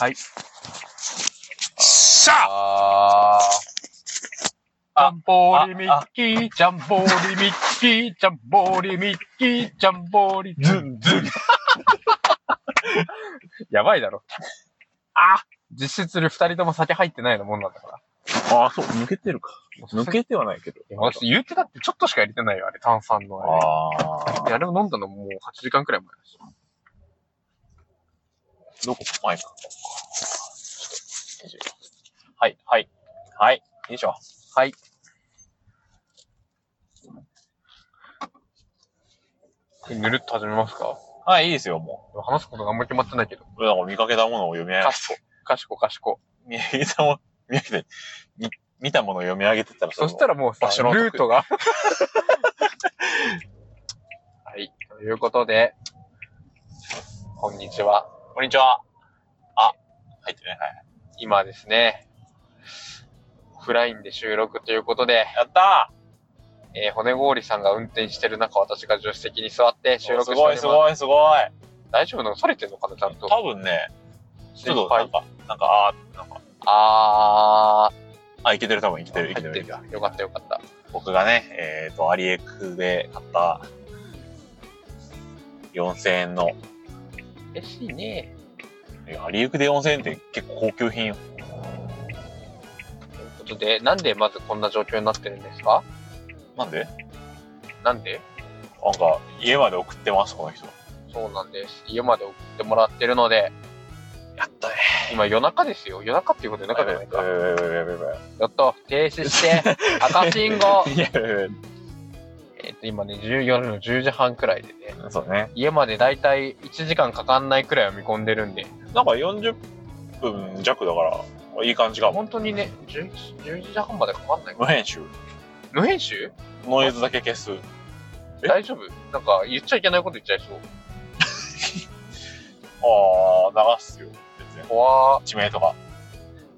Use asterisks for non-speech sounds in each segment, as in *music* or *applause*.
はい。しゃ。ジャあンボーリミッキー、ジャンボーリミッキー、ジャンボーリミッキー、ジャンボーリズンズン。*laughs* やばいだろ。あ実質二人とも酒入ってないのもんなんだから。ああ、そう、抜けてるか。抜けてはないけど。私言うてだってちょっとしか入れてないよ、あれ、炭酸のあれ。あいや、あれを飲んだのもう8時間くらい前だし。どこ前か。はい、はい、はい。よい。しょ。はい。ぬるっと始めますかはい、い。い。ですよ、もう話すことがあんま決まってない。けど。なんか見かけたものを読み上げかしこ、かしこ、かしこ。見たもの、見上げて、見たものを読み上げてたら、そしたらもうさ場所、のルートが。はい。とい。うことで、こんにちは。こんにちは。あ、入ってね。はい。今ですね、オフラインで収録ということで、やったえー骨氷さんが運転してる中、私が助手席に座ってー収録してすごい、す。すごい、すごい。大丈夫なの？それてんのかな？ちゃんと。多分ね、ちょっと、なんか、なんか、あーなんか、ああ、いけてる、多分いけー、てる、いけてる。入ってる。よかったよかった。僕がね、えっ、と、アリエクで買った、4000円の、嬉しいね。いやアリエクで4000円って結構高級品よ。ということで、なんでまずこんな状況になってるんですか？なんで？なんで？なんか、家まで送ってます、この人。そうなんです。家まで送ってもらってるので、やったね。今夜中ですよ。夜中っていうことで中じゃないか。やべやべやべやべやった。停止して、赤信号。いやいやいえっと、今ね、10夜の10時半くらいでね、やそうね。家までだいたい1時間かかんないくらいは見込んでるんで、なんか40分弱だから、いい感じかも。本当にね、10, 10時半までかかんない無編集。無編集？ノイズだけ消す。え？大丈夫？なんか言っちゃいけないこと言っちゃいそう。*laughs* ああ、流すよ。全然。怖地名とか。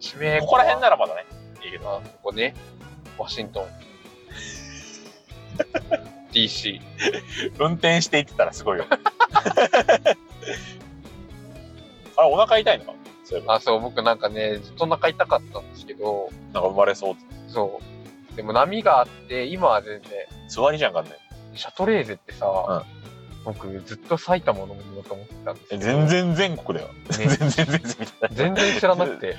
地名ここら辺ならまだね。いいけど。あここね、ワシントン。DC。運転していってたらすごいよ。*laughs* あれ、お腹痛いのか？そういえば。あ、そう、僕なんかね、ずっとお腹痛かったんですけど、なんか生まれそうって。そう。でも波があって、今は全然、座りじゃんかんね。シャトレーゼってさ、僕ずっと埼玉のものだと思ってたんですえ、よ全然全国だよ。全然全然みたいな。全然知らなくて。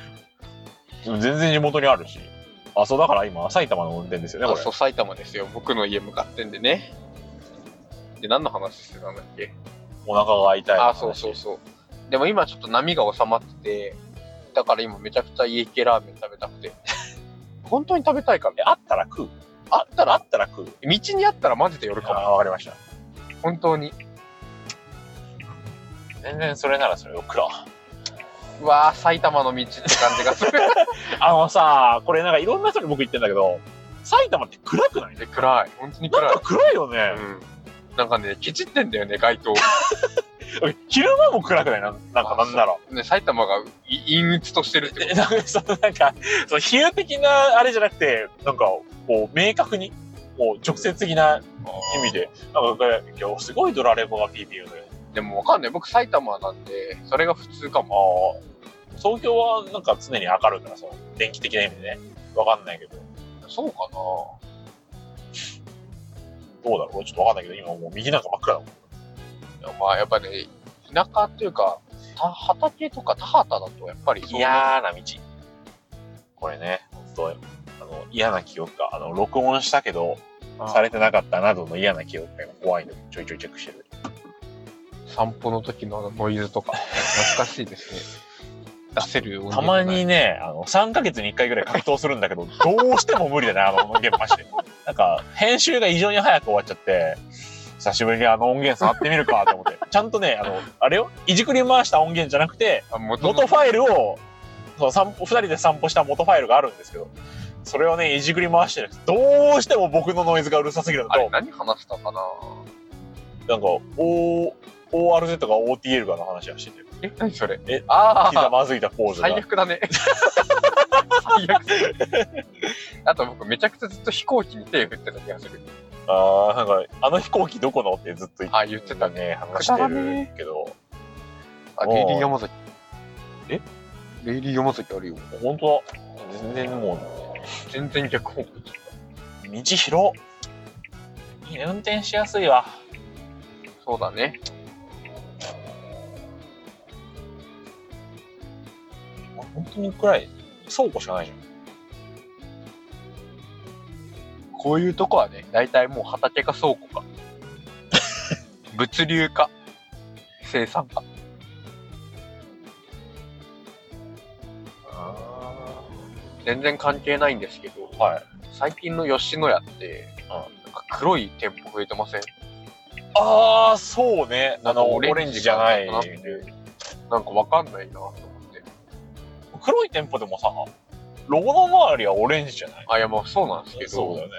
でも全然地元にあるし。あ、そうだから今、埼玉の運転ですよね、これあそう、。埼玉ですよ。僕の家向かってんでね。で、何の話してたんだっけ？お腹が痛い。あ、そうそうそう。でも今ちょっと波が収まってて、だから今めちゃくちゃ家系ラーメン食べたくて。*laughs* 本当に食べたいからえ、あったら食う？あったら、あったら食う？道にあったらマジで寄るかも。あ、わかりました。本当に。全然それならそれを食らう。うわー、埼玉の道って感じがする。*laughs* あのさ、これなんかいろんな人に僕言ってんだけど、埼玉って暗くない？で、暗い。本当に暗い。暗いよね。うん。なんかね、ケチってんだよね、街灯。*laughs* 昼間も暗くない？なんなんかなんなら。ね、埼玉がい陰鬱としてるってなんかそのなんか、その比喩的なあれじゃなくて、なんか、こう、明確に、もう直接的なと意味で、なんか、今日すごいドラレコがピーピー言うのよ。でもわかんない。僕埼玉なんで、それが普通かも。東京はなんか常に明るいからさ、電気的な意味でね。わかんないけど。そうかなどうだろう？ちょっとわかんないけど、今もう右なんか真っ暗だもん。まあやっぱね、田舎っていうか、た畑とか田畑だとやっぱりそう嫌な道。これね、本当あの、嫌な記憶が、あの、録音したけど、あされてなかったなどの嫌な記憶が怖いので、ちょいちょいチェックしてる。散歩の時のノイズとか、懐かしいですね。出せる音たまにね、あの、3ヶ月に1回ぐらい格闘するんだけど、どうしても無理だね、あの音源マジで。なんか、編集が異常に早く終わっちゃって、久しぶりにあの音源触ってみるかと思って。ちゃんとね、あの、あれよ、いじくり回した音源じゃなくて、あ元元ファイルを、そう散歩、二人で散歩した元ファイルがあるんですけど、それをね、いじくり回してる。どうしても僕のノイズがうるさすぎるのと、あれ何話したかな？なんか、O、ORZ が OTL がの話はしてて、え、何それ？えああ、ひざまずいたポーズが。最悪だね。*laughs* 最悪。あと僕めちゃくちゃずっと飛行機に手振ってた気がする。ああ、なんか、あの飛行機どこのってずっと言ってあ、言ってたね。ね、話してるけど、あ、おうゲイリー山崎。デイリー山崎あるよ。本当だ。全然もう、全然逆方向道広。いいね、運転しやすいわ。そうだね。本当にくらい、倉庫しかないよ。こういうとこはね、大体もう畑か倉庫か。*laughs* 物流か。生産か。全然関係ないんですけど、はい。最近の吉野家って、なんか黒い店舗増えてません？ああ、そうね。あの、オオレレンンジじゃない。なんかわかんないな。黒い店舗でもさ、ロゴの周りはオレンジじゃない？あ、いや、まあそうなんですけど、そうだよね。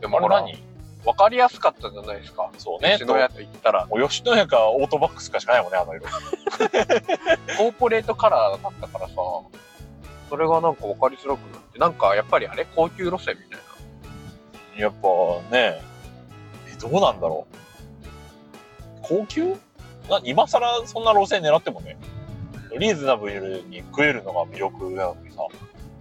でもほら、あれ何？わかりやすかったじゃないですか？そうね。吉野家と言ったら、もう吉野家かオートバックスかしかないもんね、あの色。*laughs* コーポレートカラーだったからさ、それがなんかわかりづらくなって、なんかやっぱりあれ高級路線みたいな。やっぱね、え、どうなんだろう。高級？な今更そんな路線狙ってもね、リーズナブルに食えるのが魅力なのにさ、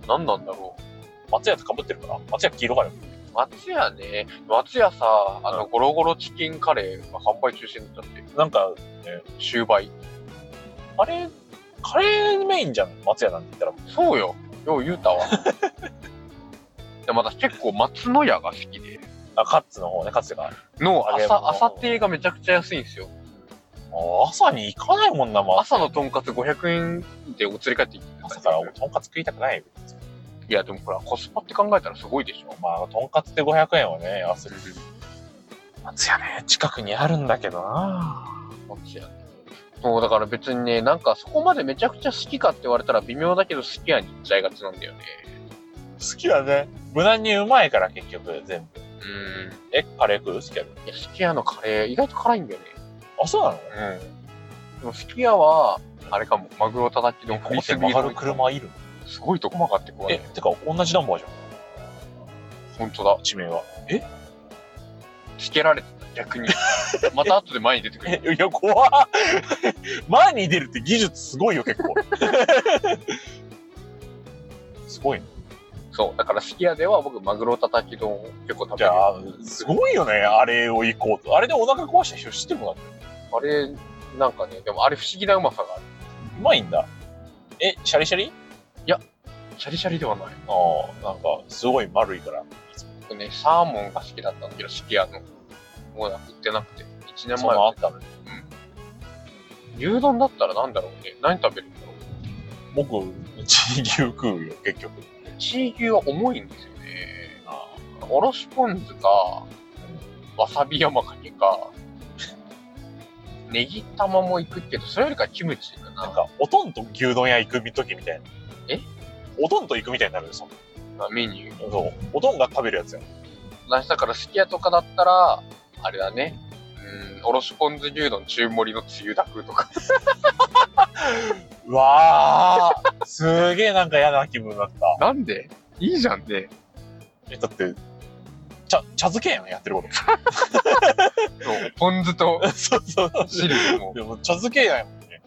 何なんだろう。松屋と被ってるから松屋黄色がある。松屋ね、松屋さ、あの、うゴロゴロチキンカレーが販売中止になっちゃって、なんか、終売。カレー、カレーメインじゃん、松屋なんて言ったら。そうよ。よう言うたわ。*laughs* でまた結構松野屋が好きで、あ、カッツの方ね、カツが。の朝、朝亭がめちゃくちゃ安いんですよ。あ朝に行かないもんな、まあ。朝のとんかつ500円でお釣り帰ってきて朝からとんかつ食いたくないよ。いや、でもほら、コスパって考えたらすごいでしょ。まあ、とんかつで500円はね、安い。松屋ね、近くにあるんだけどな松屋ね。そう、だから別にね、なんかそこまでめちゃくちゃ好きかって言われたら微妙だけど好きやに行っちゃいがちなんだよね。好きだね。無難にうまいから、結局、全部。うーん。え、カレー食う？好きやるいや、すき家のカレー、意外と辛いんだよね。あ、そうなの？うん。でもすき家は、あれかも、マグロたたきのここって曲がる車いるすごいとこ曲がってこえ、ね。てか、同じナンバーじゃん。ほんとだ。地名は。つけられてた、逆に。*laughs* また後で前に出てくる。え、いや、怖っ前に出るって技術すごいよ、結構。*laughs* すごいね。そう。だからすき家では僕、マグロたたき丼を結構食べる。じゃあ、すごいよね、あれを行こうと。あれでお腹壊した人知ってるもんだって。あれ、なんかね、でもあれ不思議なうまさがある。うまいんだ。え、シャリシャリ？シャリシャリではない。ああ、なんか、すごい丸いから。僕ね、サーモンが好きだったんだけど、すき家の。もう売ってなくて。1年そんなのあ前はったの？牛丼だったらなんだろうね。何食べるんだろう。僕、チー牛食うよ、結局。チー牛は重いんですよね。あおろしポン酢か、わさび山かけか、ネギ玉も行くけど、それよりかキムチかな。なんか、おとんと牛丼屋行く時みたいな。え？おとんと行くみたいになるよ、そんな。メニュー。そう。おとんが食べるやつや。私だからすき家とかだったら、あれだね。うん、おろしポン酢牛丼中盛りのつゆだくとか。*laughs* うわー、すげえなんか嫌な気分だった。なんで？いいじゃんね。え、だって、茶、茶漬けやん、やってるこそうポン酢とと。*laughs* そうそう。汁もでも、茶漬けやんもんね。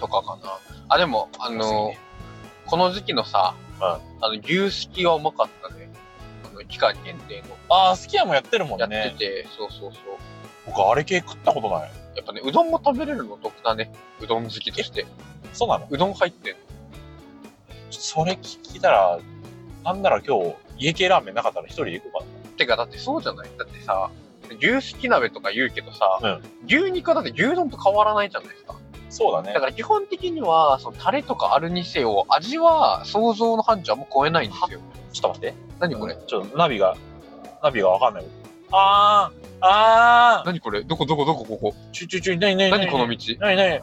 とかかな。あ、でも、あの、この時期のさ、うんあの、牛すきはうまかったね。期間限定の。あー、すき家もやってるもんやってね。て、そうそうそう。僕、あれ系食ったことない。やっぱね、うどんも食べれるの得だね。うどん好きとして。そうなの？うどん入ってんの。それ聞いたら、なんなら今日、家系ラーメンなかったら一人で行こうかな。てか、だってそうじゃない？だってさ、牛すき鍋とか言うけどさ、うん牛肉はだって牛丼と変わらないじゃないですか。そうだねだ。から基本的には、そのタレとかあるにせよ、味は想像の範疇はもう超えないんですよ。ちょっと待って。何これ、ちょっとナビが、ナビがわかんない。あー、あー、何これ？どこどこどこここ？ちょちょちょ、なになに何この道なになに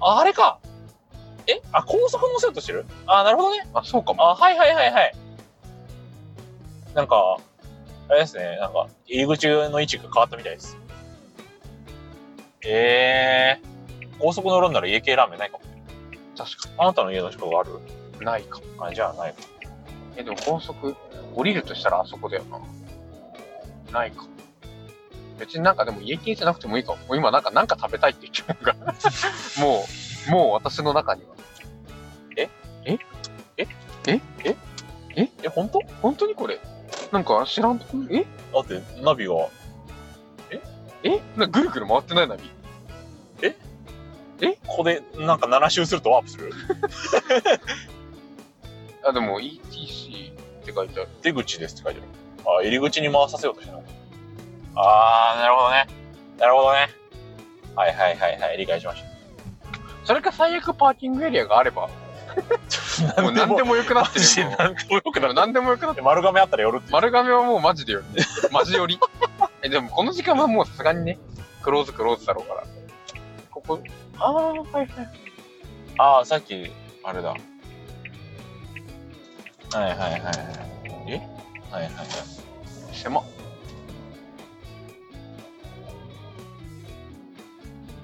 あ、あれか。えあ、高速乗せようとしてるあ、なるほどね。あ、そうかも。あ、はいはいはいはい。なんか、あれですね、なんか、入り口の位置が変わったみたいです。えー、高速乗るんなら家系ラーメンないかも。確かあなたの家の近くあるに。ないかも。あ、じゃあないか。え、でも高速、降りるとしたらあそこだよな。ないか。も。別になんかでも家系じゃなくてもいいか。も。もう今なんかなんか食べたいって言ってるのが。*laughs* もう、もう私の中には。え？え？え？え？え？え？え、本当？本当にこれ？なんか知らんとこ？え？だって、ナビが、え？なんかぐるぐる回ってないナビ？ここでなんか7周するとワープする？*laughs* あ、でも ETC って書いてある。出口ですって書いてある。あ、入り口に回させようとしてるのあー、なるほどね。なるほどね。はいはいはいはい、理解しましそれか最悪パーキングエリアがあれば、*laughs* た。もう何でもよくなってるよ。何でもよくなる。もう何でもよくなってる。丸亀あったら寄るって。丸亀はもうマジでより。マジ寄り。*laughs* え、でもこの時間はもうさすがにね、クローズクローズだろうから。ここ、あー、はいはい。あー、さっき、あれだ。はいはいはいはい。え？はいはいはい。狭っ。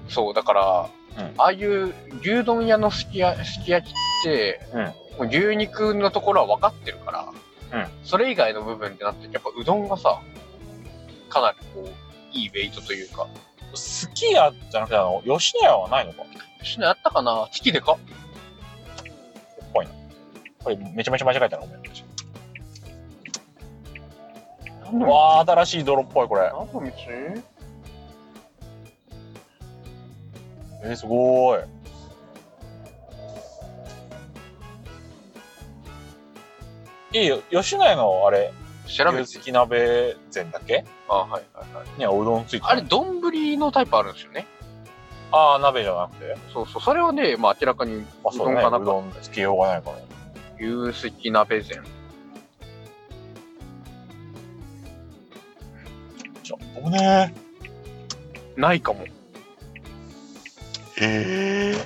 そう、だから、うんああいう牛丼屋のすきやすき焼きって、うん牛肉のところは分かってるから、うんそれ以外の部分ってなって、やっぱうどんがさ、かなりこう、いいウェイトというか。すき家じゃなくて、あの、吉野家はないのか？しねあったかな？チキでか？これめちゃめちゃ間違えたな、ごめん。何のわー、新しい泥っぽい、これ。何の道えー、すごーい。いいよ、吉野家のあれ、調べて牛す。き鍋膳だっけ？あ、はいはいはい。にはうどんついてるあれ、丼のタイプあるんですよね。ああ、鍋じゃなくて？そうそう。それはね、まあ明らかにう。どんかなうどんつけようがないから。牛すき鍋膳。ちょっとねないかも。ええ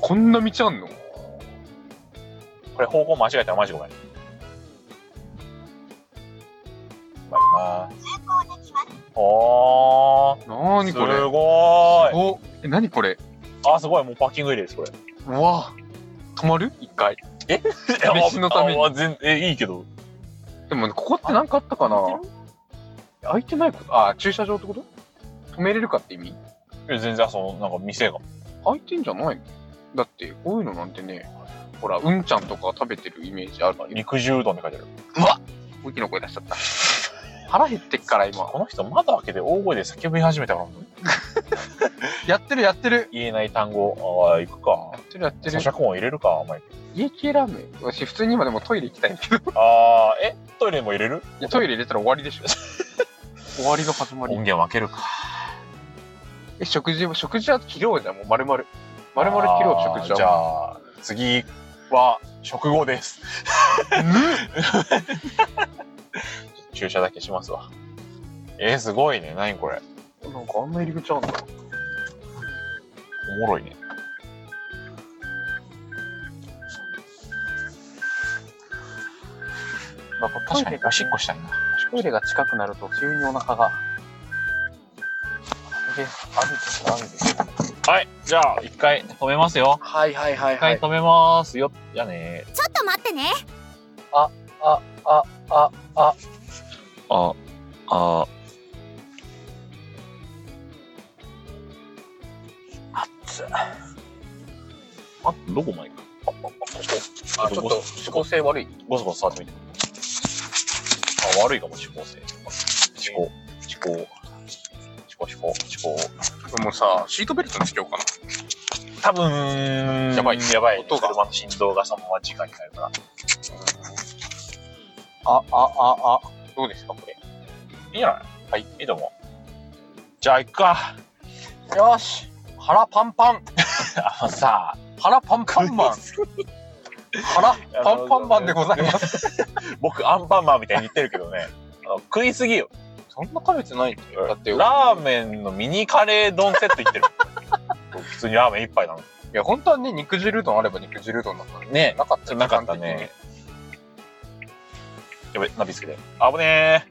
こんな道あんの？これ方向間違えたらマジごめん。うまいなおー、すなーにこれ？ごーい。おえ、なにこれ？あ、すごい、もうパッキングエリアです、これ。うわ止まる？一回。*laughs* 飯のためにああ全え、いいけど。でも、ここってなんかあったかな？開いてないこと？あ、駐車場ってこと？止めれるかって意味？え全然、その、なんか店が。開いてんじゃない？のだって、こういうのなんてね、ほら、うんちゃんとか食べてるイメージあるから、肉汁うどんって書いてある。大きな声出しちゃった。腹減ってっから、今。この人、窓開けて大声で叫び始めたから、*laughs* やってる、やってる。言えない単語。ああ、行くかや。ってる、やってる咀。嚼音入れるか、マイク。家系ラーメン。私、普通に今でもトイレ行きたいんだけど。ああ、え、トイレも入れる？いやトイレ入れたら終わりでしょ。*laughs* 終わりの始まり音。源分けるか。え、食事、食事は切ろうじゃん、もう丸々。丸々切ろう、食事は。じゃあ、次は、食後です。*laughs* 注射だけしますわ。えー、すごいね。何これ。なんかあんな入り口あんだ。おもろいね。まあ、確かに、おしっこしたいな。トイレが近くなると急にお腹が。で、あるです、あるです。はい。じゃあ、一回止めますよ。はいはいはい一回止めますよ。じゃあね。ちょっと待ってねあ、あ、あ、あ、あ、あ、つあ、どこまで行くあ、ちょっと、指向性悪い。ゴソゴソ触ってみて。あ、悪いかも、指向性。指向、指向、指向、指向、指向。もうさ、シートベルトにつけようかな。多分、やばいやばい。音が車の振動がそのまま直になるから。あ、あ、あ、あ。どうですか、これ。いいんじゃない？はい、いいと思う。じゃあ行くか。よし腹パンパンあのさ、腹パンパンマン腹パンパンマンでございます。僕、アンパンマンみたいに言ってるけどね。食いすぎよ。そんな食べてないんだって、ラーメンのミニカレー丼セットいってる。*laughs* 普通にラーメン一杯なの。いや、本当はね、肉汁うどんあれば肉汁うどんだった。ねなかったよなかったね。。やべ、ナビつけて。あぶね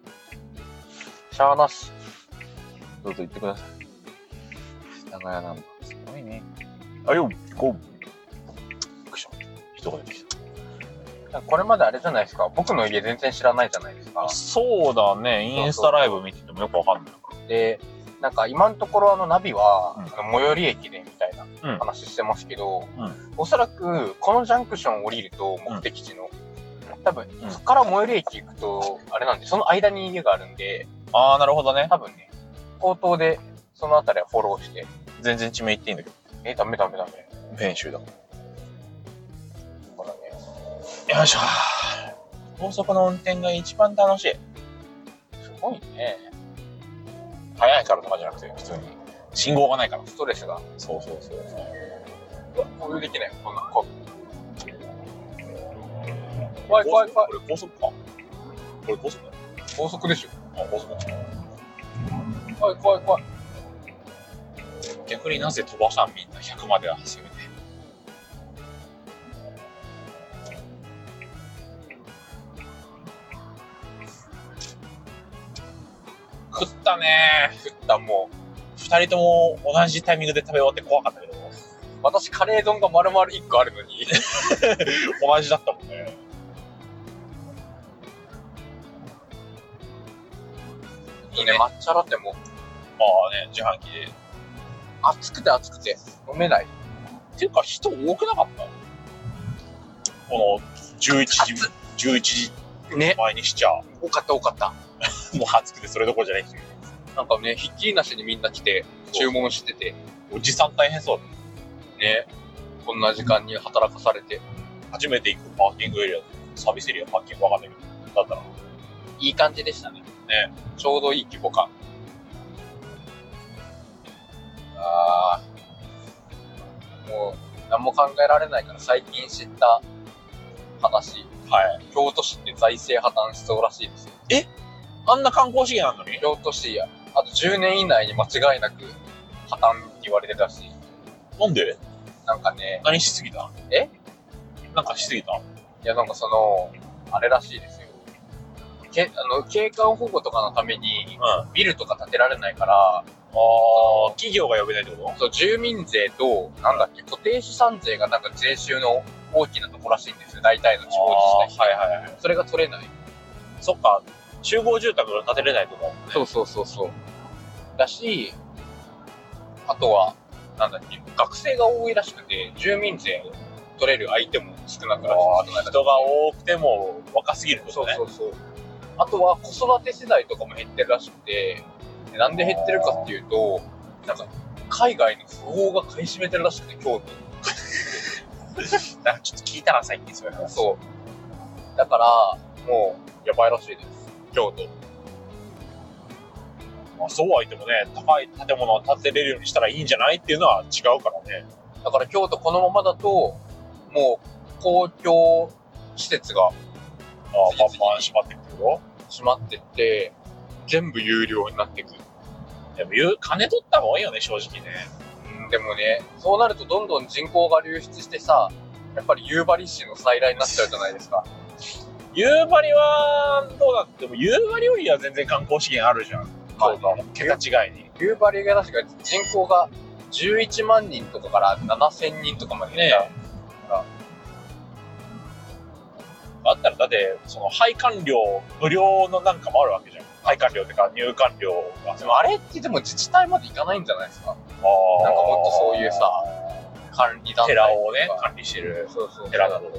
しゃーなし。ー。どうぞ行ってください。世田谷なんだ。すごいね。あよ、ゴー。びっくりした。人が出てきた。これまであれじゃないですか。僕の家全然知らないじゃないですか。そうだね。インスタライブ見ててもよくわかんない。で、なんか今のところあのナビは、うんあの最寄り駅でみたいなうん話してますけど、うんおそらくこのジャンクション降りると目的地の、多分うんそこから最寄り駅行くと、あれなんで、その間に家があるんで、ああ、なるほどね。多分ね、口頭でそのあたりはフォローして、全然地名言っていいんだけど。え、ダメダメダメ。編集だ。ほらね。よいしょ。高速の運転が一番楽しい。すごいね。速いからとかじゃなくて、普通に。信号がないから。ストレスが。そうそうそう。うわ、こういうできないよ。こんな、こう。怖い怖い怖い。これ高速かこれ高速だよ。高速でしょ。あ、高速だ。怖い怖い怖い。逆になぜ飛ばさんみんな100まではせめて。食ったね食ったもう。二人とも同じタイミングで食べ終わって怖かったけど、私カレー丼が丸々1個あるのに。*laughs* 同じだったもんね。いいね、抹茶ラテも。まあね、自販機で。熱くて熱くて飲めない。っていうか人多くなかった？この11時、11時ね。前にしちゃ、多かった多かった。*laughs* もう暑くてそれどころじゃないし。なんかね、ひっきりなしにみんな来て、注文してて、おじさん大変そうだね。こんな時間に働かされて、初めて行くパーキングエリア、サービスエリアパーキングわかんないけど、だったら、いい感じでしたね。ね。ちょうどいい規模感。あー。もう、何も考えられないから最近知った話。はい。京都市って財政破綻しそうらしいですよ。あんな観光資源なのに？京都市や、あと10年以内に間違いなく破綻って言われてたし、なんで？なんかね、何しすぎた？え？なんかしすぎた？いやなんかその、あれらしいですよ。けあの景観保護とかのためにビルとか建てられないから、あ、企業が呼べないってこと？そう住民税と、なんだっけ、固定資産税がなんか税収の大きなところらしいんですよ。大体の地方自治体。はいはいはい。それが取れない。そっか、集合住宅が建てれないとかもね。そうそうそうそう。だし、あとは、なんだっけ、学生が多いらしくて、住民税を取れる相手も少なくらしああ、い。人が多くても若すぎるとね。そうそうそう。あとは子育て世代とかも減ってるらしくて、でなんで減ってるかっていうと、なんか、海外の富豪が買い占めてるらしくて、京都。*laughs* なんかちょっと聞いたな、最近それ。そう。だから、もう、やばいらしいです。京都。まあ、そうは言ってもね、高い建物を建てれるようにしたらいいんじゃないっていうのは違うからね。だから京都このままだと、もう、公共施設がああ、パンパン閉まってくるけど。閉まってって、全部有料になってくる。でも金取った方がいいよね、正直ね。うん、でもね、そうなるとどんどん人口が流出してさ、やっぱり夕張市の再来になっちゃうじゃないですか。夕張は、どうだっても、夕張よりは全然観光資源あるじゃん。まあそうだ、桁違いに。夕張が確か人口が11万人とかから7000人とかまでねあったら、だって、その、配管料、無料のなんかもあるわけじゃん。配管料っていうか、入管料が。でもあれってでも自治体まで行かないんじゃないですか？あーなんかもっとそういうさ、管理団体とか寺をね、管理してるそうそう寺など。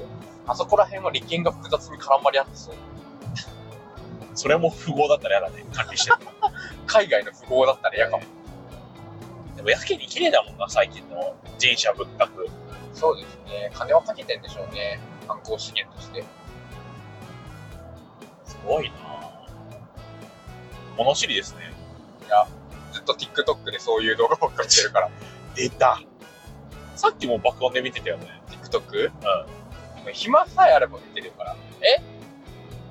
あそこら辺は利権が複雑に絡まり合ってそう。*laughs* それも富豪だったら嫌だね、管理してる。*laughs* 海外の富豪だったら嫌かも。でもやけに綺麗だもんな、最近の人社仏閣。そうですね。金はかけてんでしょうね。観光資源として。すごいな物知りですね。ずっと TikTok でそういう動画ばっかりしてるから。出た。さっきも爆音で見てたよね。TikTok? うん。暇さえあれば見てるから。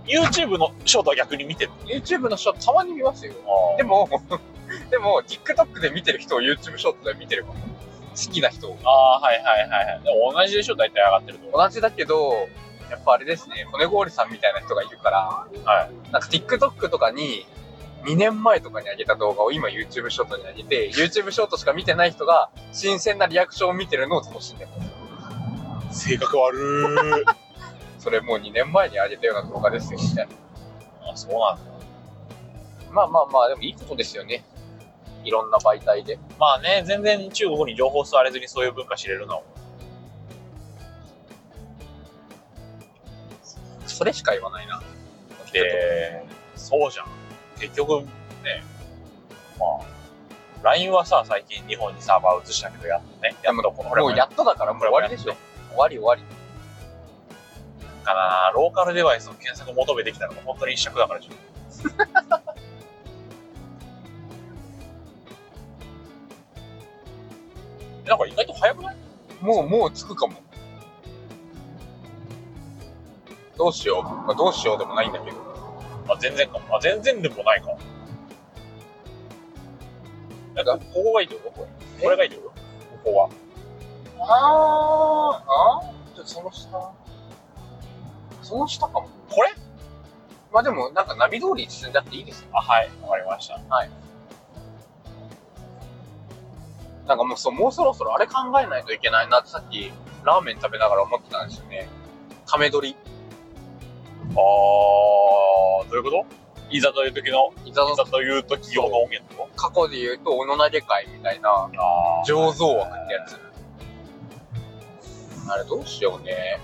YouTube のショートは逆に見てる。YouTube のショートたまに見ますよ。でも、も、*laughs* でも、TikTok で見てる人を YouTube ショートで見てるかも。好きな人を。ああ、はいはいはいはい。でも同じでしょ、大体上がってると。同じだけど、やっぱあれですね、骨氷さんみたいな人がいるから、はい。なんか TikTok とかに、2年前とかに上げた動画を今 YouTube ショートに上げて、YouTube ショートしか見てない人が、新鮮なリアクションを見てるのを楽しんでます。性格悪ー。*laughs* それもう2年前に上げたような動画ですよ、みたいな。あ、そうなんだ。まあまあまあ、でもいいことですよね。いろんな媒体で。まあね、全然中国に情報吸われずにそういう文化知れるのはそれしか言わないな。で、そうじゃん。結局ね、まあ、LINE はさ、最近日本にサーバー移したけど、やっとね。やっとこのもうやっとだからもう終わりでしょ。終わり終わり。かなローカルデバイスの検索求めてきたのが本当に一尺だから。*laughs* なんか意外と早くない？もう、もうつくかも。どうしよう。まあ、どうしようでもないんだけど。あ、全然か。あ、全然でもないか。なんか、ここがいいってこと？これ。これがいいってこと？ここは。あー、あー？ちょっとその下。その下かも。これ？まあでも、なんかナビ通り進んじゃっていいですよ。あ、はい。わかりました。なんかもうそう、もうそろそろあれ考えないといけないなってさっき、ラーメン食べながら思ってたんですよね。ため撮り。あー、どういうこと？いざという時の、いざのいざという時用の音源ってこ過去で言うと、おの投げ会みたいな、醸造枠ってやつ。あれどうしようね。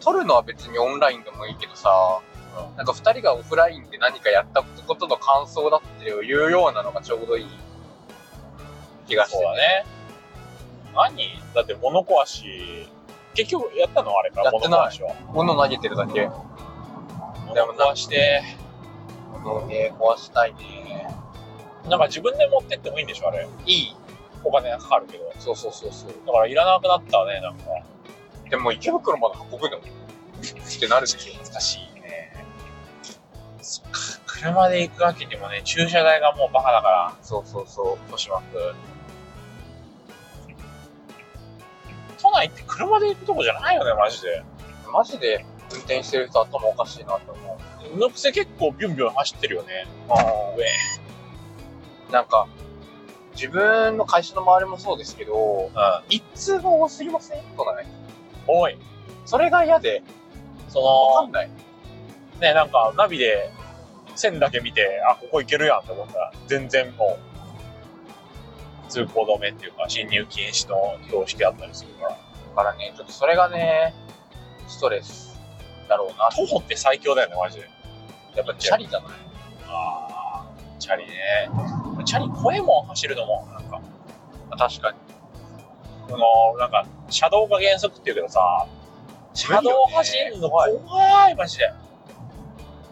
撮るのは別にオンラインでもいいけどさ、なんか二人がオフラインで何かやったことの感想だっていうようなのがちょうどいい気がして、そうだね。何？だって物壊し、結局やったの？あれから、物壊しは。物投げてるだけ。物壊して、物ね、壊したいね。なんか自分で持ってってもいいんでしょあれ。いい。お金がかかるけど。そうそうそうそう。だからいらなくなったね、なんか。でも池袋まで運ぶの？ってなるでしょ。難しいね。そっか、車で行くわけにもね、駐車代がもうバカだから、そうそうそう。豊島区。都内って車で行くとこじゃないよね、マジで。マジで運転してる人頭おかしいなと思う。のくせ結構ビュンビュン走ってるよね。上。なんか、自分の会社の周りもそうですけど、うん。一通が多すぎません？都内。多い。それが嫌で、そのわかん、ない。ね、なんかナビで線だけ見て、あ、ここ行けるやんって思ったら、全然もう、通行止めっていうか、進入禁止の標識あったりするから。だからね、ちょっとそれがね、ストレスだろうな。徒歩って最強だよね、マジで。やっぱチャリじゃない？あー、チャリね。チャリ怖いもん走るのも、なんか。確かに。この、なんか、車道が原則って言うけどさ、車道走るの怖い、マジで。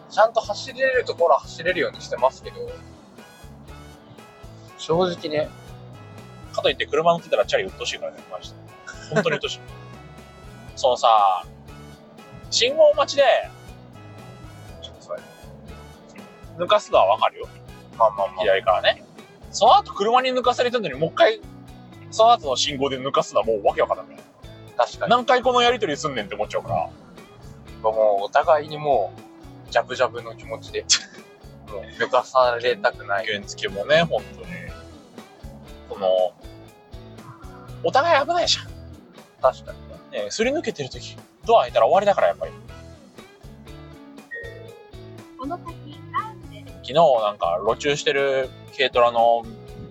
ちゃんと走れるところは走れるようにしてますけど、正直ね、かといって車乗ってたらチャリうっとうしいからね、マジで。本当にうっとうしい。*laughs* そのさ、信号待ちで、ちょっとそれ、抜かすのはわかるよ。まあまあまあ。左からね。その後車に抜かされたのにもう一回、その後の信号で抜かすのはもうわけわからない。確かに。何回このやりとりすんねんって思っちゃうから。もうお互いにもう、ジャブジャブの気持ちで、*laughs* もう抜かされたくない。原付もね、本当に。この、お互い危ないじゃん。確かにね。ねすり抜けてるとき、ドア開いたら終わりだから、やっぱり。この先、昨日なんか路中してる軽トラの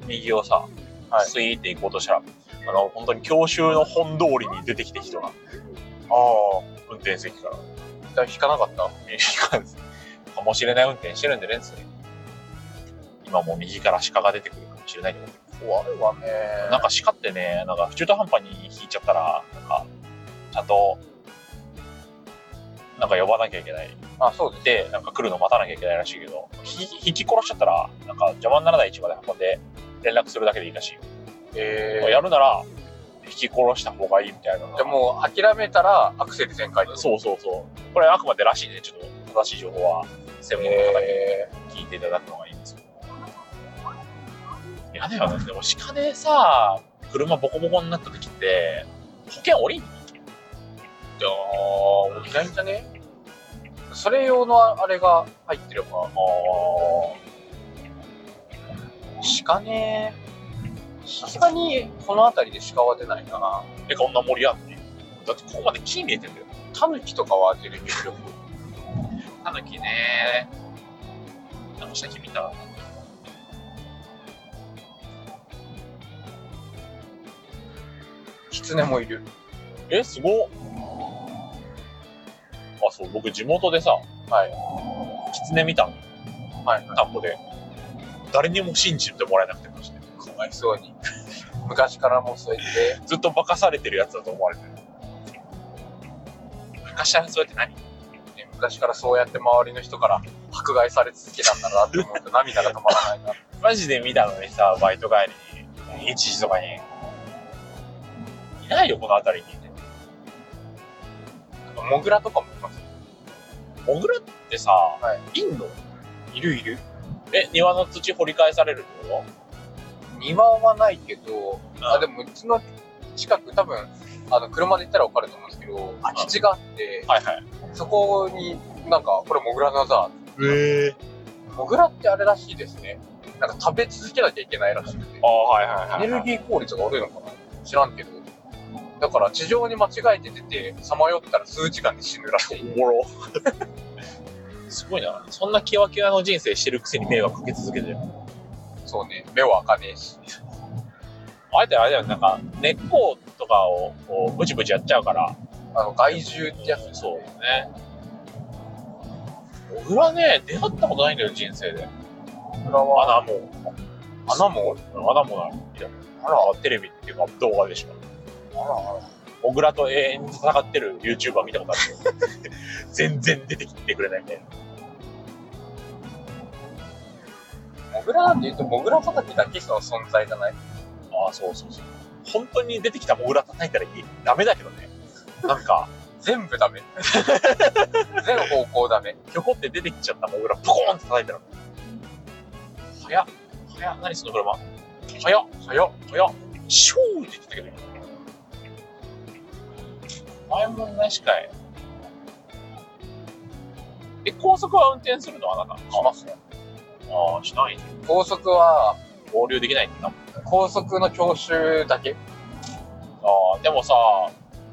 右をさ、はい。スイーって行こうとしたら、あの、本当に教習の本通りに出てきて人が、ああ、運転席から。一回引かなかった？えーかもしれない運転してるんでね、つって。今もう右から鹿が出てくるかもしれないけど、怖いわね。なんか鹿ってね、なんか中途半端に引いちゃったら、なんか、ちゃんと、なんか呼ばなきゃいけない。あ、そうでなんか来るの待たなきゃいけないらしいけど、ひ引き殺しちゃったら、なんか邪魔にならない位置まで運んで、連絡するだけでいいらしいよ。えー、やるなら、引き殺した方がいいみたいな。じゃあもう諦めたらアクセル全開で。そうそうそう。これあくまでらしいね。ちょっと正しい情報は専門の方にえ聞いていただくのがいいんですけど。いやだよね。でも鹿でさ、車ボコボコになった時って、保険降りんの？ってああ沖縄んじたね。それ用のあれが入ってればああ鹿ね。さすがにこの辺りで鹿は出ないかな。えこんな森あってだってここまで木見えてんだよ。タヌキとかは出る結局。タヌキね。なんかさっき見た？キツネもいる。えすごっ。あ、そう、僕地元でさ、はい。キツネ見たの、はい。田んぼで。誰にも信じてもらえなくてまして。かわいそうに。*laughs* 昔からもうそうやって、ずっと化かされてるやつだと思われてる。昔はそうやって何ね昔からそうやって周りの人から迫害され続けたんだなって思うと涙が止まらないな。*laughs* マジで見たのにさ、バイト帰りに、1時とかに。いないよ、この辺りに。モグラとかもいます。モグラってさ、、はいいんのいるいる？え、庭の土掘り返されるってこ庭はないけど、うんあ、でもうちの近く多分、あの、車で行ったら分かると思うんですけど、空き地があって、とはいはい。そこになんか、これモグラのだ。ええモグラってあれらしいですね。なんか食べ続けなきゃいけないらしくてあ。あ、はいはいはい。エネルギー効率が悪いのかな？知らんけど。だから地上に間違えて出て、さまよったら数時間で死ぬらしい。おもろ。すごいな。そんなキワキワの人生してるくせに迷惑かけ続けてる。そうね、目は開かねえし。あえてあれだよ、なんか、根っことかをこうブチブチやっちゃうから。あの、害獣ってやつ。そうね。モグラね、出会ったことないんだよ、人生で。モグラは、穴も。穴も穴もない。いやあら、テレビっていうか動画でしか。あらあら。モグラと永遠に戦ってる YouTuber 見たことあるけど *laughs* 全然出てきてくれないみたいな。モグラなんて言うと、モグラ叩きだけの存在じゃない？ああ、そうそうそう。本当に出てきたモグラ叩いたらいい。ダメだけどね。なんか、*laughs* 全部ダメ。*laughs* 全方向ダメ。ひょこって出てきちゃったモグラ、ポコーンって叩いたら。早っ。早っ。何その車。早っ。早っ。早っ。シューって言ってたけど。前もなしかい。え、高速は運転するのあなたしますね。ああ、しない。高速は、合流できないんだな。高速の教習だけ。ああ、でもさ、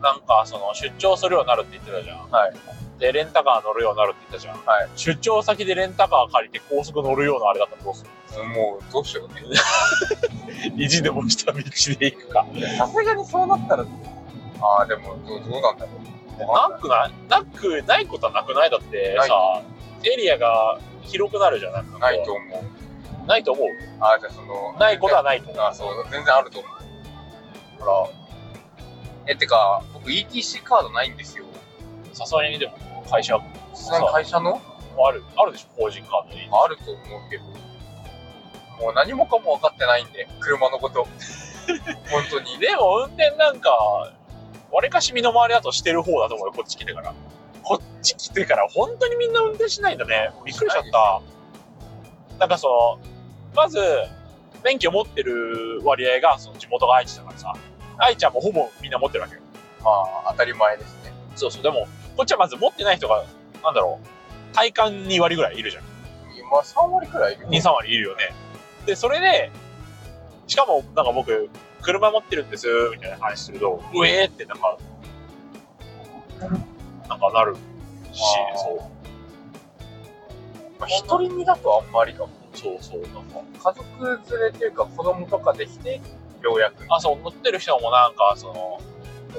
なんかその出張するようになるって言ってたじゃん。はい。で、レンタカー乗るようになるって言ったじゃん。はい。出張先でレンタカー借りて高速乗るようなあれだったらどうするもう、どうしようね。*laughs* 意地でもした道で行くか。さすがにそうなったら、ああ、でもどう、どうなんだろう。なくないなく、ないことはなくない？だってさ、エリアが広くなるじゃん。なんかこうないと思う。ないと思う？ああ、じゃあその、ないことはないと思う。あそう、全然あると思う。ほら。え、てか、僕 ETC カードないんですよ。さすがにでも会社その会社の？ある、あるでしょ、法人カードに。あると思うけど。もう何もかも分かってないんで、車のこと。*laughs* 本当に。でも運転なんか、わりかし身の回りだとしてる方だと思うよ、こっち来てから。こっち来てから本当にみんな運転しないんだね。びっくりしちゃった。なんかその、まず、免許持ってる割合がその地元が愛知だからさ、愛知はもうほぼみんな持ってるわけよ。まあ、当たり前ですね。そうそう。でも、こっちはまず持ってない人が、なんだろう、体感2割ぐらいいるじゃん。今3割くらいいる2、3割いるよね。で、それで、しかも、なんか僕、車持ってるんです、みたいな話すると、うえーってなんか、なんかなるしそう。まあ、一人身だとあんまりかも。そうそう。なんか、家族連れっていうか子供とかできて、ようやく。あ、そう、乗ってる人もなんか、その、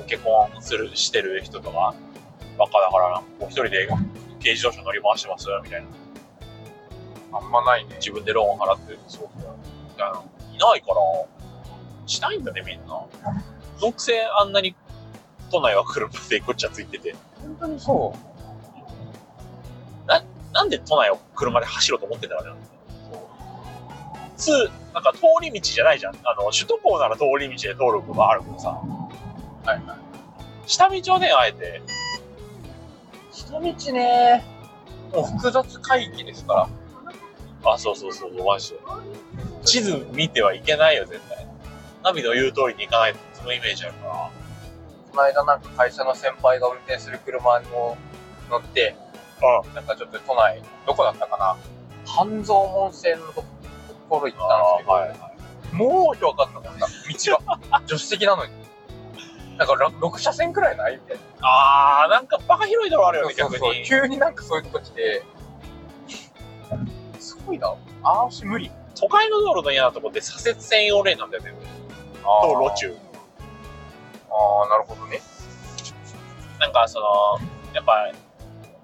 結婚する、してる人とか、バカだから、なんかこう一人で軽自動車乗り回してます、みたいな。あんまないね。自分でローン払って、そう、みたいな。いないから、しないんだね、みんな。のくせあんなに都内は車でこっちはついてて。本当にそう。なんで都内を車で走ろうと思ってんだろうね。通、なんか通り道じゃないじゃん。あの、首都高なら通り道で通ることがあるけどさ。はいはい。下道をね、あえて。下道ね、もう複雑回帰ですから。あ、そうそうそう、マジで。地図見てはいけないよ、絶対。ナビの言う通りに行かないと、そのイメージあるから。この間なんか会社の先輩が運転する車にも乗って、なんかちょっと都内、どこだったかな半蔵門線のところ行ったんですけど、はいはい。もうわけわかんなかった。道が。*laughs* 助手席なのに。なんから6車線くらいない？みたいな。あー、なんかバカ広い道路あるよね、そうそう逆に。急になんかそういうとこ来て、すごいな。あーし無理。都会の道路の嫌なとこって左折専用レーンなんだよね。道路中。ああ、なるほどね。なんかその、やっぱ、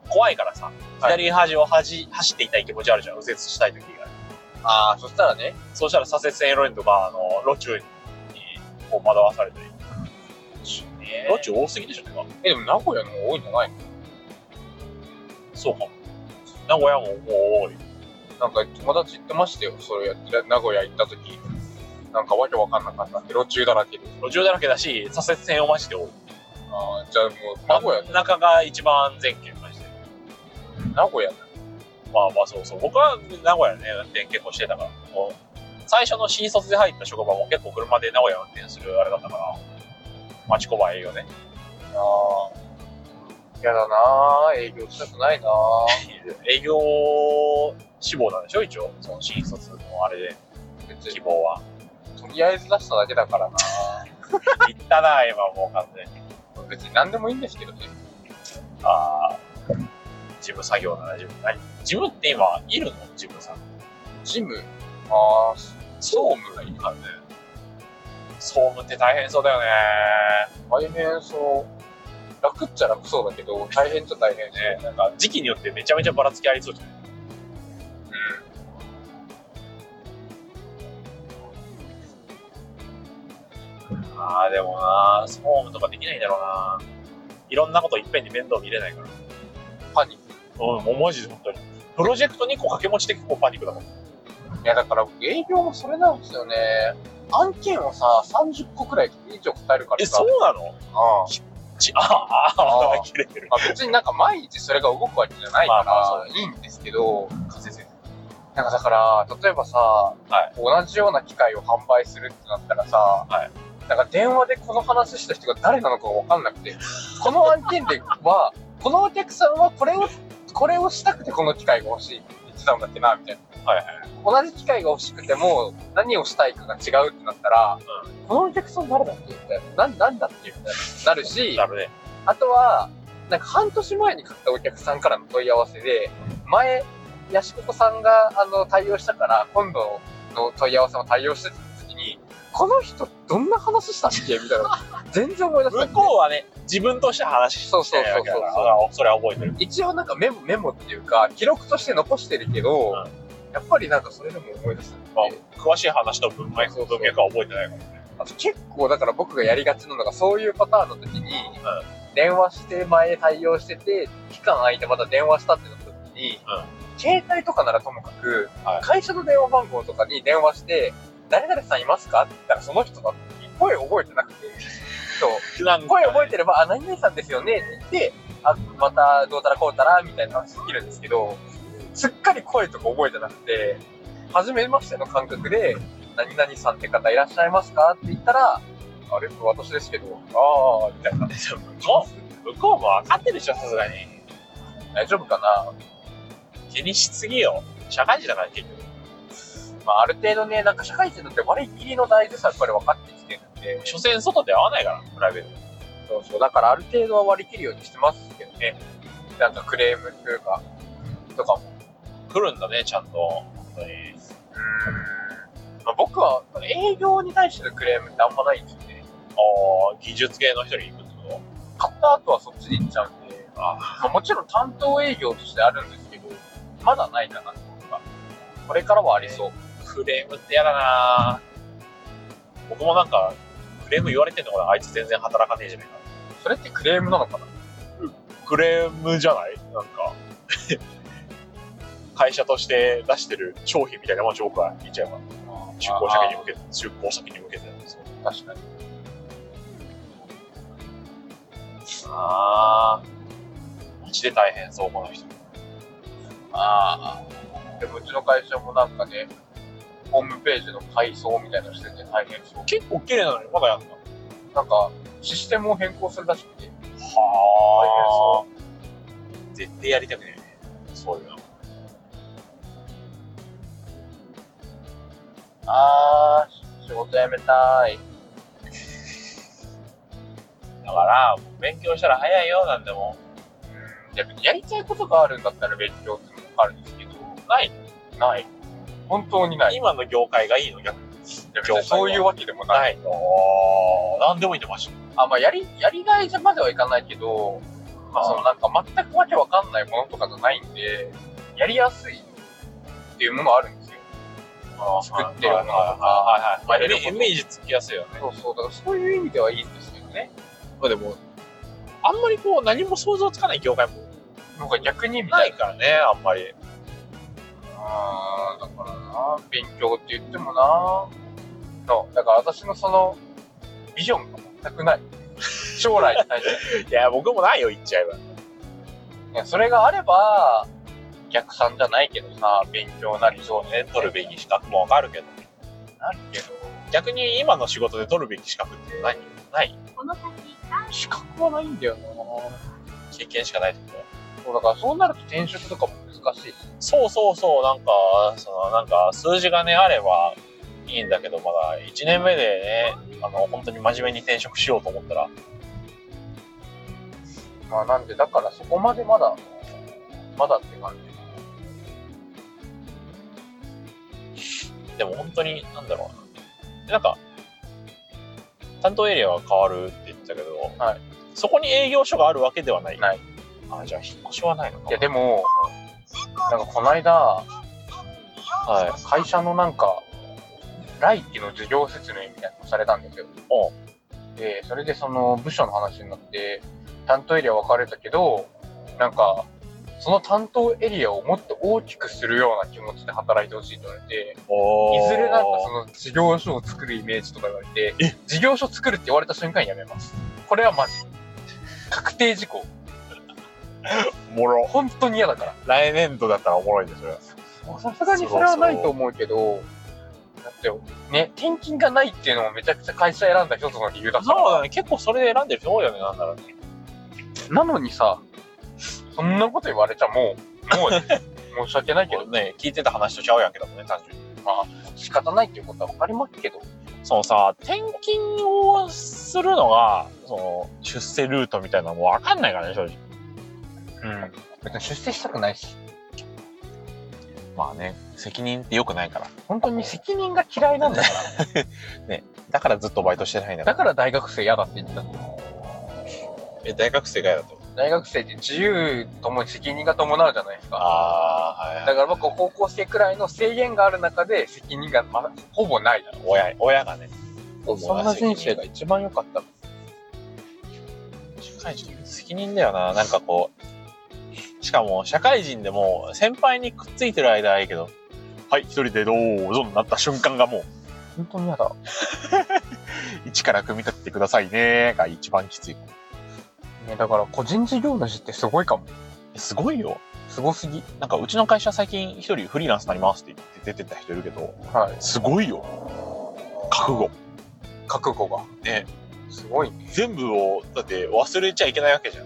怖いからさ、左端を端走っていたい気持ちあるじゃん、右折したい時が。ああ、そしたらね、そうしたら左折線路にとか、あの、路中に、こう惑わされてる。ね路中多すぎでしょ、てか。え、でも名古屋の方が多いんじゃないの？そうかも。名古屋ももう多い。なんか友達言ってましたよ、それやって、名古屋行った時。なんかわけわかんなかった路中だらけで。路上だらけだし、左折線をマジで多い。ああ、じゃあもう、名古屋真ん中が一番全県マジで。名古屋だ。まあまあそうそう。僕は名古屋でね、運転結構してたから。もう最初の新卒で入った職場も結構車で名古屋運転するあれだったから、町工場営業ね。ああ。やだなぁ、営業したくないなぁ。*laughs* 営業志望なんでしょ一応。その新卒のあれで、希望は。とりあえず出しただけだからな *laughs* 言ったな、今もう完全に。ぁ。別に何でもいいんですけどね。ああ、事務作業なら事務。何？事務って今、いるの？事務さん。ジム、ああ、総務がいいからね。総務って大変そうだよね。大変そう。楽っちゃ楽そうだけど、大変っちゃ大変。ね、なんか時期によってめちゃめちゃばらつきありそうじゃない？ああ、でもな、総務とかできないんだろうな。いろんなこといっぺんに面倒見れないから。パニッうん、もうマジで本当に。プロジェクト2個掛け持ちで結構パニックだもん。ク。いや、だから営業もそれなんですよね。案件をさ、30個くらい以上答えるからえ、さ。そうなの？ああちああ、あああ、切れてる。まあ、別になんか毎日それが動くわけじゃないかまあまあらいいんですけど、なんかだから、例えばさ、い同じような機械を販売するってなったらさ、はいなんか電話でこの話した人が誰なのかがわかんなくて、この案件では、*laughs* このお客さんはこれを、これをしたくてこの機械が欲しいって言ってたんだっけな、みたいな。はいはい。同じ機械が欲しくても、何をしたいかが違うってなったら、このお客さん誰だっけみたいな。なん、なんだっけみたいな。なるし、なるね。あとは、なんか半年前に買ったお客さんからの問い合わせで、前、ヤシココさんがあの対応したから、今度の問い合わせも対応してこの人どんな話したっけ？みたいな。全然思い出せな向くて。こうはね、自分として話してそうそうそうそうそれは覚えてる。一応なんかメモ、メモっていうか、記録として残してるけど、うんやっぱりなんかそれでも思い出せなまあ。詳しい話と文脈文脈は覚えてないからね。あと結構だから僕がやりがちなのがそういうパターンの時に、電話して前対応してて、期間空いてまた電話したってなった時に、携帯とかならともかく、はい会社の電話番号とかに電話して、誰々さんいますか？って言ったらその人だって声覚えてなくて、そう、声覚えてれば、あ、何々さんですよね？って言って、あ、またどうたらこうたらみたいな話できるんですけど、すっかり声とか覚えてなくて、初めましての感覚で、何々さんって方いらっしゃいますか？って言ったら、あれ？私ですけど、ああ、みたいな。向こう、向こうも分かってるでしょ、さすがに。大丈夫かな？気にしすぎよ。社会人だから結局。まあ、ある程度ね、なんか社会人だって割り切りの大事さやっぱり分かってきてるんで、所詮外で会わないから、プライベートで。そうそう、だからある程度は割り切るようにしてますけどね。なんかクレームというか、とかも。来るんだね、ちゃんと。本当に。まあ、僕は営業に対してのクレームってあんまないんですよね。ああ、技術系の人に行くってこ買った後はそっちに行っちゃうんで、とあまあ、もちろん担当営業としてあるんですけど、まだないかな、僕は。これからはありそう。クレームって嫌だな僕もなんか、クレーム言われてんのかな？あいつ全然働かねえじゃないか。それってクレームなのかな？クレームじゃない？なんか、会社として出してる商品みたいなもん僕は言っちゃえば。出向先に向けて、出向先に向けて。そう確かに。ああ。マジで大変そう、この人。ああ。でもうちの会社もなんかね、ホームページの改装みたいなのしてて大変そう。結構綺麗なのにまだやんのなんか、システムを変更するらしくて、はあ。絶対やりたくねえ。そういうの。あー、仕事辞めたい。だから、勉強したら早いよ、なんでも。うん、ややりたいことがあるんだったら勉強っていうのもあるんですけど、ないない。本当にない。今の業界がいいの？逆に。そういうわけでもない。ないの。なんでもいいってマジで。あ、まあ、やり、やりがいじゃまではいかないけど、まあ、そのなんか全くわけわかんないものとかじゃないんで、やりやすいっていうものはあるんですよ。作ってるものとかはいはいはい。やれることイメージつきやすいよね。そうそう、だからそういう意味ではいいんですよね。まあでも、あんまりこう何も想像つかない業界もなんか逆にな。いからね、あんまり。あーだからな、勉強って言ってもな、そう、だから私のその、ビジョンが全くない。将来に対して。*laughs* いや、僕もないよ、言っちゃえば。いや、それがあれば、逆算じゃないけどさ、勉強なりそうね、取るべき資格もわかるけど。なるけど、逆に今の仕事で取るべき資格って何ないこの先、資格はないんだよな経験しかないってことそう、だからそうなると転職とかも難しい。そうそうそう、なんか、その、なんか、数字がね、あればいいんだけど、まだ1年目でね、あの、本当に真面目に転職しようと思ったら、まあなんで、だからそこまでまだ、まだって感じ。でも本当に、なんだろうな。なんか、担当エリアは変わるって言ってたけど、はいそこに営業所があるわけではない。ない。あ、じゃあ引っ越しはないのかいや、でも、なんかこの間、はい。会社のなんか、来期の事業説明みたいなのをされたんですよ。おで、それでその部署の話になって、担当エリア分かれたけど、なんか、その担当エリアをもっと大きくするような気持ちで働いてほしいと言われて、おいずれなんかその事業所を作るイメージとか言われてえ、事業所作るって言われた瞬間にやめます。これはマジ。確定事項。お *laughs* もろ。本当に嫌だから。来年度だったらおもろいですよ。さすがにそれはないと思うけど、だって、ね、転勤がないっていうのもめちゃくちゃ会社選んだ一つの理由だから。そうだね。結構それで選んでる人多いよね、なんだろうね。なのにさ、そんなこと言われちゃもう、もうね、*laughs* 申し訳ないけど、ね、聞いてた話とちゃうやんけどもね、単純に。仕方ないっていうことは分かりますけど、そのさ、転勤をするのが、その、出世ルートみたいなのもわかんないからね、正直。うん。別に出世したくないし、まあね、責任って良くないから。本当に責任が嫌いなんだから。*laughs* だからずっとバイトしてないんだだから大学生嫌だって言ってたんだよ。え、大学生が嫌だと？大学生って自由ともに責任が伴うじゃないですか。ああ、はいだから僕は高校生くらいの制限がある中で責任がまだほぼないだろ親、親がね。う。そんな人生が一番良かった。社会人、責任だよな。なんかこう、しかも社会人でも先輩にくっついてる間はいいけど、はい、一人でどうぞになった瞬間がもう、本当に嫌だ。*laughs* 一から組み立ててくださいねが一番きつい。ね、だから個人事業主ってすごいかも。すごいよ。すごすぎ。なんかうちの会社最近一人フリーランスになりますって言って出てった人いるけど、はい。すごいよ。覚悟。覚悟が。ね。すごいね。全部を、だって忘れちゃいけないわけじゃん。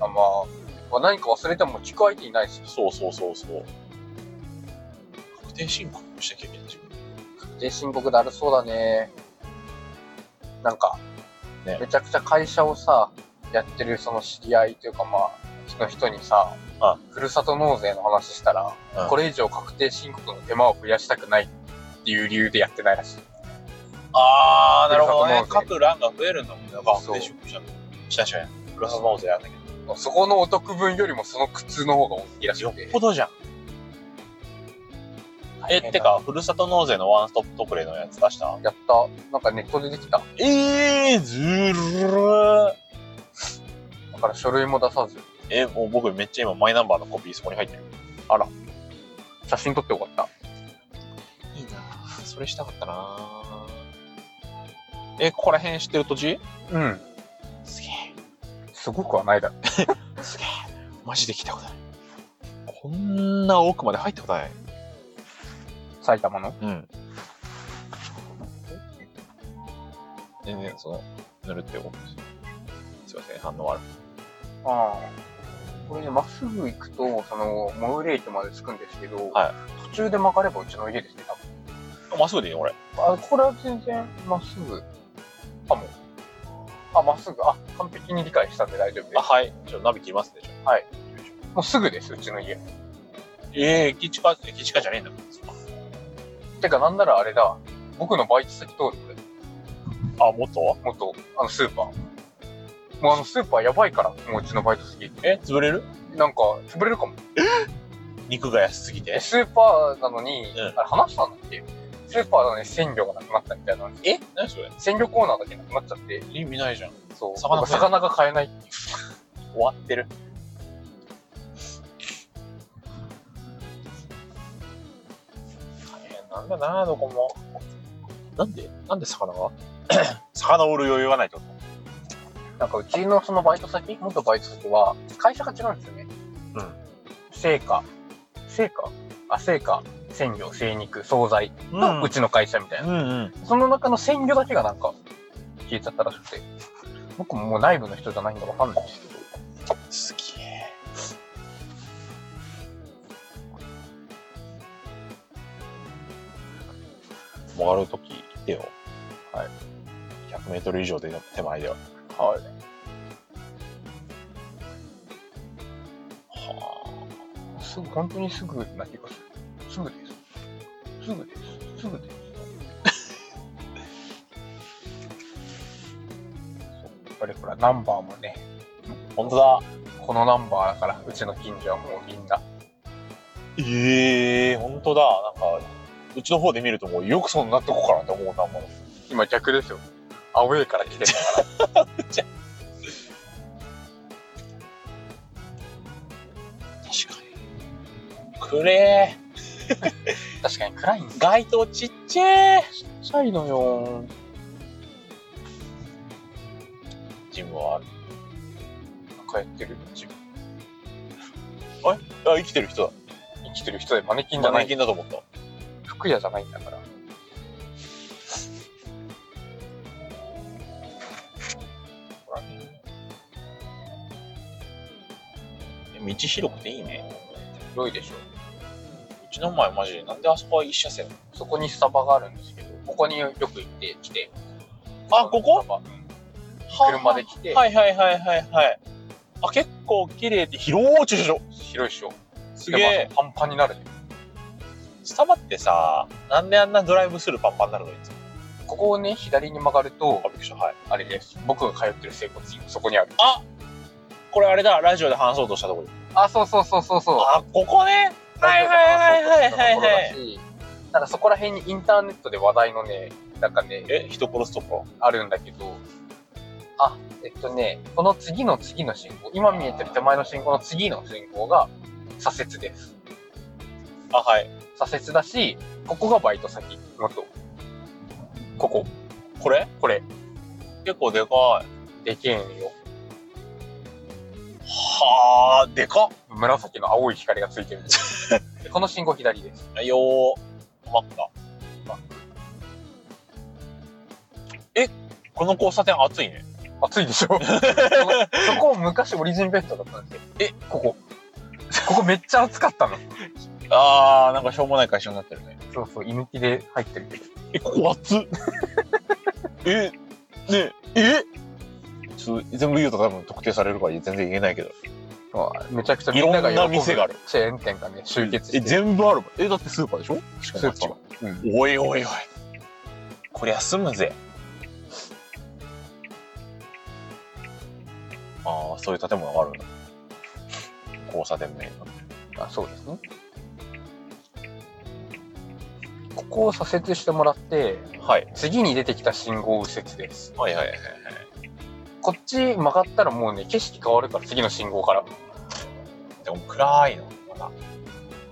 あまあ、まあ、何か忘れても聞く相手いないし。そうそうそうそう。確定申告もしなきゃいけない自分。確定申告だるそうだね。なんか、ねめちゃくちゃ会社をさ、やってるその知り合いというかまあ、の人にさ、あふるさと納税の話したら、うんこれ以上確定申告の手間を増やしたくないっていう理由でやってないらしい。あー、なるほどね各欄が増えるんだもんね。確定申告したしたしね。ふるさと納税やんだけそこのお得分よりもその苦痛の方が大きいらしど。よくて。っぽどじゃん。え、ってか、ふるさと納税のワンストップ特例のやつ出した？やった。なんかネットでできた。えー、ずるー。だから書類も出さず、え、もう僕めっちゃ今マイナンバーのコピーそこに入ってる。写真撮ってよかった。いいなそれしたかったなえ、ここら辺知ってる土地？うん。すげえ。すごくはないだろ。すげえ。マジで来たことない。こんな奥まで入ったことない。埼玉の？うん。全然、その、塗るって思うんですよ。すいません、反応悪く。ああ。これね、まっすぐ行くと、その、モール駅まで着くんですけど、はい途中で曲がればうちの家ですね、多分。まっすぐでいいよ、俺。あ、これは全然まっすぐかも。あ、まっすぐ。あ、完璧に理解したんで大丈夫であ、はい。ちょっとナビ切りますね。はい。す。もうすぐです、うちの家。ええ駅近、駅近じゃねえんだ。てか、なんならあれだ。僕のバイト先通るこれ。あ、もっと元、あのスーパー。もうあのスーパーやばいから、もううちのバイト先。え、潰れる？なんか、潰れるかも。肉が安すぎて？スーパーなのに、うんあれ話したんだっけ？スーパーなのに鮮魚がなくなったみたいな。え？何それ？鮮魚コーナーだけなくなっちゃって、意味ないじゃん。そう。魚なんか魚が買えないっていう。*laughs* 終わってる。大変なんだな、どこも。なんで？なんで魚が？*coughs* 魚を売る余裕がないってこなんかうちのそのバイト先、元バイト先は、会社が違うんですよね。うん。成果。成果？あ、成果、鮮魚、精肉、惣菜とのうちの会社みたいな。うんうん。その中の鮮魚だけがなんか消えちゃったらしくて。僕ももう内部の人じゃないんでわかんないんですけど。すげえ。曲がるとき言ってよ。はい。100メートル以上で手前では。はい。はすぐ、本当にすぐな気がする。すぐです。すぐです。すぐです。やっぱりほら、ナンバーもね、あ。本当だ。このナンバーだから、うちの近所はもうみんな。ええー、本当だ。なんか、うちの方で見るともうよくそんなとこかなって思うな、もう。今逆ですよ。アウェーから来てるから。*laughs* 確かに。くれ *laughs* 確かに暗いんー。街灯ちっちゃい。ちっちゃいのよ。ジムはある。なんかやってる自分。あ、生きてる人だ。生きてる人でマネキンじゃない。マネキンだと思った。服屋じゃないんだから。ほらね。道広くていいね。広いでしょ。うちの前マジで、なんであそこは一車線？そこにスタバがあるんですけど、ここによく行ってきて。あここ？車で来て、はいはいはいはいはい。あ、結構綺麗で広い駐車場。広いでしょ。すげえ。パンパンになるね。スタバってさ、なんであんなドライブスルーパンパンになるの？いつも。ここをね、左に曲がるとあ、、びっくりした。はい。あれです。僕が通ってる整骨院、そこにある。あこれあれだ、ラジオで話そうとしたところ。あ、そうそうそうそうそう。あ、ここね。はいはいはいはいはいはい。い。なんかそこら辺にインターネットで話題のね、なんかね、え、人殺すとこあるんだけど、あ、えっとね、この次の次の信号、今見えてる手前の信号の次の信号が左折です。あ、はい。左折だし、ここがバイト先、元。ここ、これこれ、結構でかい。でけえんよ。はあ、でか紫の青い光がついてる。でこの信号左です。っ。よー、マッカ。え、この交差点暑いね。暑いでしょ *laughs* そのそこ昔オリジンベッドだったんですよ。え、ここ。ここめっちゃ暑かったの。あー、なんかしょうもない会社になってるね。そうそう、居抜きで入ってるけど。え、ここ暑っ *laughs* え、ねえ？ちょっと全部言うと多分特定されるから全然言えないけど。まあめちゃくちゃみんながいろんな店があるチェーン店がね、集結して。え、全部あるもん。え、だってスーパーでしょ？スーパー。うん。おいおいおい。こりゃ済むぜ。ああ、そういう建物があるんだ。交差点名が。あそうですね。ここを左折してもらって、はい。次に出てきた信号右折です。はいはいはいはい。こっち曲がったらもうね、景色変わるから、次の信号から。でも暗いの。また。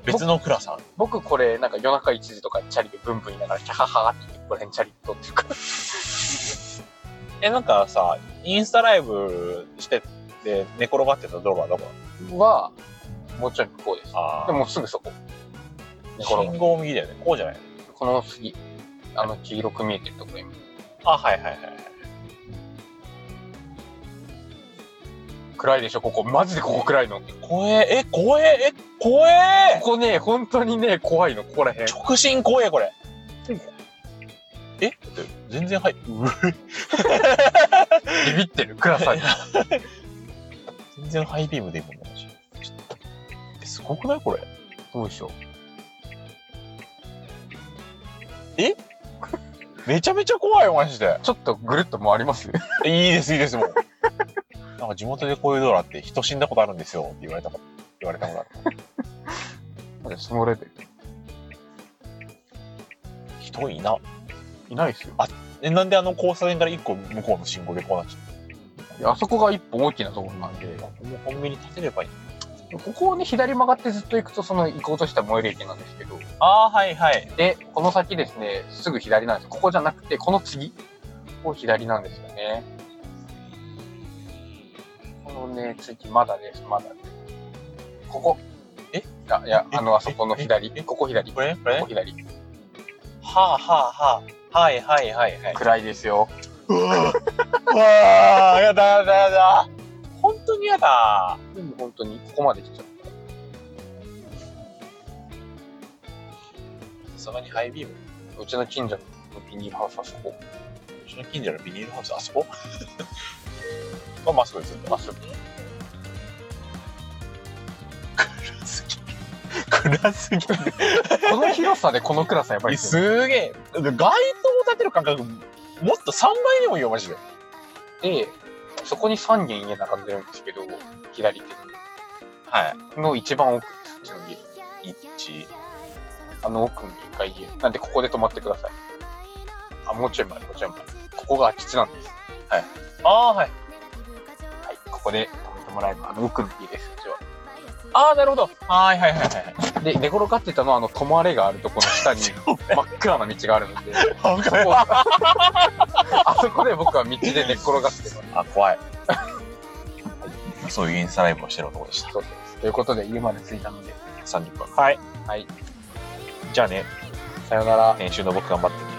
別の暗さ。僕これ、なんか夜中1時とかチャリでブンブン言いながら、キャハハってここら辺チャリ撮ってるから。え、なんかさ、インスタライブしてて寝転がってた動画はどこ？は、もうちょい向こうです。あでもすぐそこ。信号右だよね。こうじゃない？この次、あの黄色く見えてるところ今。あ、はいはいはいはい。暗いでしょ、ここ。マジでここ暗いの。こ怖え、え、怖え、え、怖えこね、本当にね、怖いの、ここら辺。直進怖え、これ。え？だって全然はい、ビビってる、暗さに。全然ハイビームでいいもんね、すごくない？これ。どうでしょう？めちゃめちゃ怖いよ、マジで。ちょっとぐるっと回ります？いいです、いいです、もう。なんか地元でこういう道路あって人死んだことあるんですよって言われたこと、言われたことある。そのレベル。人いな。いないですよ。え、なんであの交差点から一個向こうの信号でこうなっちゃあそこが一本大きなところなんで、うもうコンビニ立てればいい。ここをね、左曲がってずっと行くと、その行こうとした最寄り駅なんですけど、ああ、はいはい。で、この先ですね、すぐ左なんです。ここじゃなくて、この次、ここ左なんですよね。このね、次、まだです、まだです。ここ。え？あ、いや、え？あの、あそこの左え？ここ左。ここれ？これ？こ左。はあはあはあ。はいはいはいはい。暗いですよ。うわうわあ、やだやだやだ。本当にやだ。でも本当に、ここまで来ちゃった。さすがにハイビーム。うちの近所のビニールハウスあそこ。うちの近所のビニールハウス、あそこ？まあ、まっすぐですよ。まっすぐ。暗すぎる。暗すぎる。この広さでこの暗さやばいですげえ。街灯を立てる感覚、もっと3倍にもいいよ、マジで。で、そこに3軒家並んでるんですけど、左手はの一番奥です、うちの家。い。1、あの奥に一回家。なんでここで泊まってください。あ、もうちょい前、もうちょい前。ここが空き地なんです。ああ、はい。はい。ここで泊めてもらえば、あの奥の家です、うちは。ああ、なるほど。はいはいはいはい。で、寝転がってたのは、あの、泊まれがあるところの下に真っ暗な道があるので、あ、そこあそこで僕は道で寝っ転がってます。あ怖い。そういうインスタライブをしてる男でした。そうです。ということで、家まで着いたので、30分。はい。はい。じゃあね、さよなら。編集の僕頑張ってね。